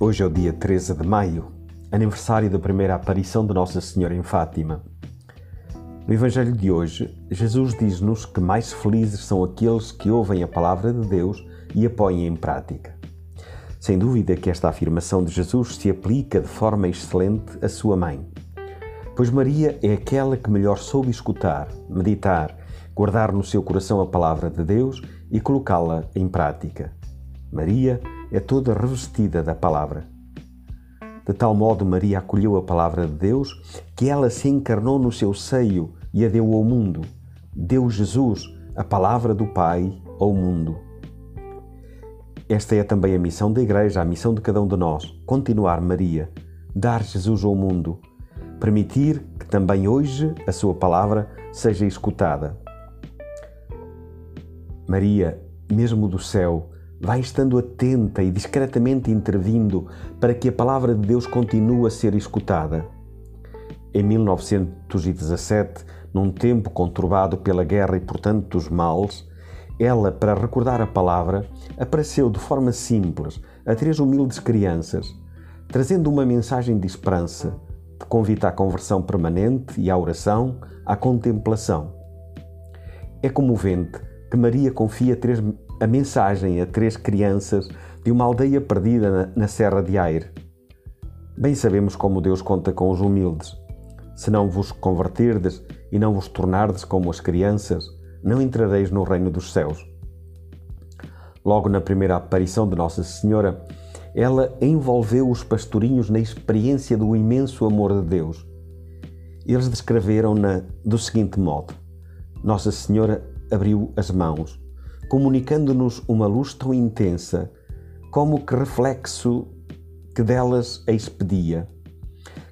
Hoje é o dia 13 de maio, aniversário da primeira aparição de Nossa Senhora em Fátima. No Evangelho de hoje, Jesus diz-nos que mais felizes são aqueles que ouvem a palavra de Deus e a põem em prática. Sem dúvida que esta afirmação de Jesus se aplica de forma excelente à sua mãe, pois Maria é aquela que melhor soube escutar, meditar, guardar no seu coração a palavra de Deus e colocá-la em prática. Maria é toda revestida da palavra. De tal modo, Maria acolheu a palavra de Deus que ela se encarnou no seu seio e a deu ao mundo. Deu Jesus, a palavra do Pai, ao mundo. Esta é também a missão da Igreja, a missão de cada um de nós: continuar Maria, dar Jesus ao mundo, permitir que também hoje a Sua palavra seja escutada. Maria, mesmo do céu, vai estando atenta e discretamente intervindo para que a palavra de Deus continue a ser escutada. Em 1917, num tempo conturbado pela guerra e por tantos males, ela, para recordar a palavra, apareceu de forma simples a três humildes crianças, trazendo uma mensagem de esperança, de convite à conversão permanente e à oração, à contemplação. É comovente que Maria confia três a mensagem a três crianças de uma aldeia perdida na, na Serra de Aire. Bem sabemos como Deus conta com os humildes. Se não vos converterdes e não vos tornardes como as crianças, não entrareis no reino dos céus. Logo na primeira aparição de Nossa Senhora, ela envolveu os pastorinhos na experiência do imenso amor de Deus. Eles descreveram-na do seguinte modo: Nossa Senhora abriu as mãos comunicando-nos uma luz tão intensa, como que reflexo que delas a expedia,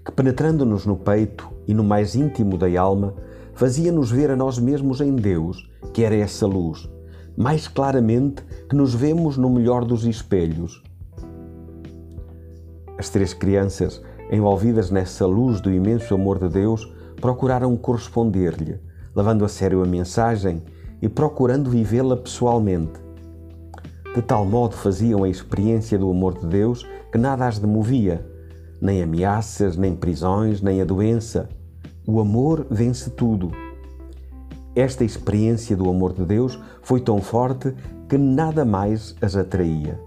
que penetrando-nos no peito e no mais íntimo da alma, fazia-nos ver a nós mesmos em Deus, que era essa luz, mais claramente que nos vemos no melhor dos espelhos. As três crianças, envolvidas nessa luz do imenso amor de Deus, procuraram corresponder-lhe, levando a sério a mensagem e procurando vivê-la pessoalmente. De tal modo faziam a experiência do amor de Deus que nada as demovia, nem ameaças, nem prisões, nem a doença. O amor vence tudo. Esta experiência do amor de Deus foi tão forte que nada mais as atraía.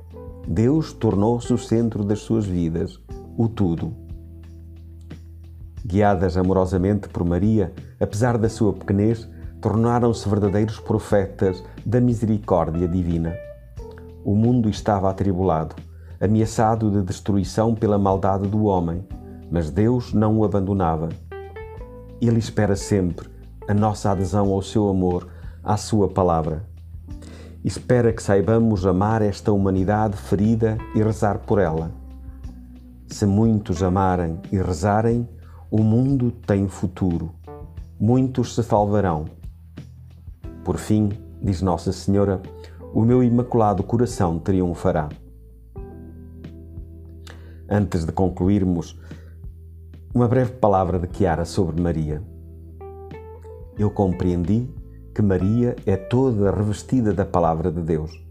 Deus tornou-se o centro das suas vidas, o tudo. Guiadas amorosamente por Maria, apesar da sua pequenez, tornaram-se verdadeiros profetas da misericórdia divina. O mundo estava atribulado, ameaçado de destruição pela maldade do homem, mas Deus não o abandonava. Ele espera sempre a nossa adesão ao seu amor, à sua palavra. Espera que saibamos amar esta humanidade ferida e rezar por ela. Se muitos amarem e rezarem, o mundo tem futuro. Muitos se salvarão por fim, diz Nossa Senhora, o meu imaculado coração triunfará. Antes de concluirmos, uma breve palavra de Chiara sobre Maria. Eu compreendi que Maria é toda revestida da palavra de Deus.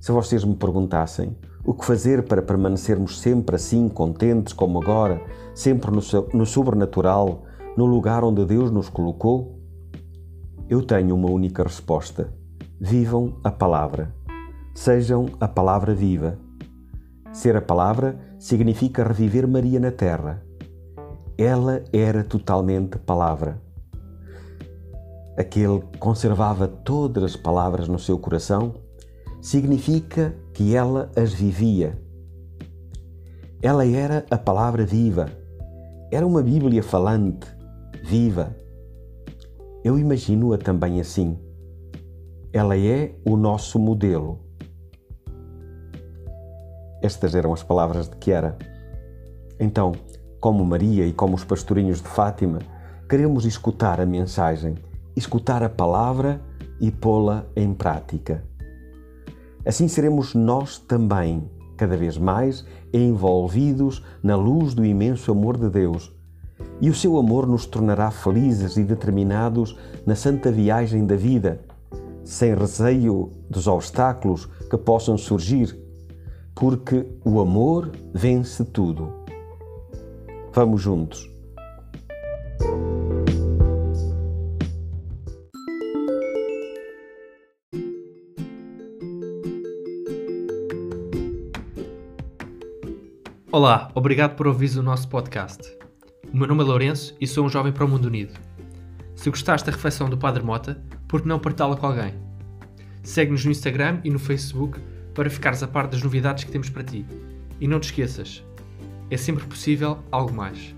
Se vocês me perguntassem o que fazer para permanecermos sempre assim, contentes como agora, sempre no, no sobrenatural, no lugar onde Deus nos colocou, eu tenho uma única resposta: vivam a palavra. Sejam a palavra viva. Ser a palavra significa reviver Maria na terra. Ela era totalmente palavra. Aquele que conservava todas as palavras no seu coração significa que ela as vivia. Ela era a palavra viva. Era uma Bíblia falante, viva. Eu imagino-a também assim. Ela é o nosso modelo. Estas eram as palavras de Chiara. Então, como Maria e como os pastorinhos de Fátima, queremos escutar a mensagem, escutar a palavra e pô-la em prática. Assim seremos nós também, cada vez mais, envolvidos na luz do imenso amor de Deus e o seu amor nos tornará felizes e determinados na santa viagem da vida, sem receio dos obstáculos que possam surgir, porque o amor vence tudo. Vamos juntos. Olá, obrigado por ouvir o nosso podcast. O meu nome é Lourenço e sou um jovem para o mundo unido. Se gostaste da reflexão do Padre Mota, por que não partilhá-la com alguém? Segue-nos no Instagram e no Facebook para ficares a par das novidades que temos para ti. E não te esqueças, é sempre possível algo mais.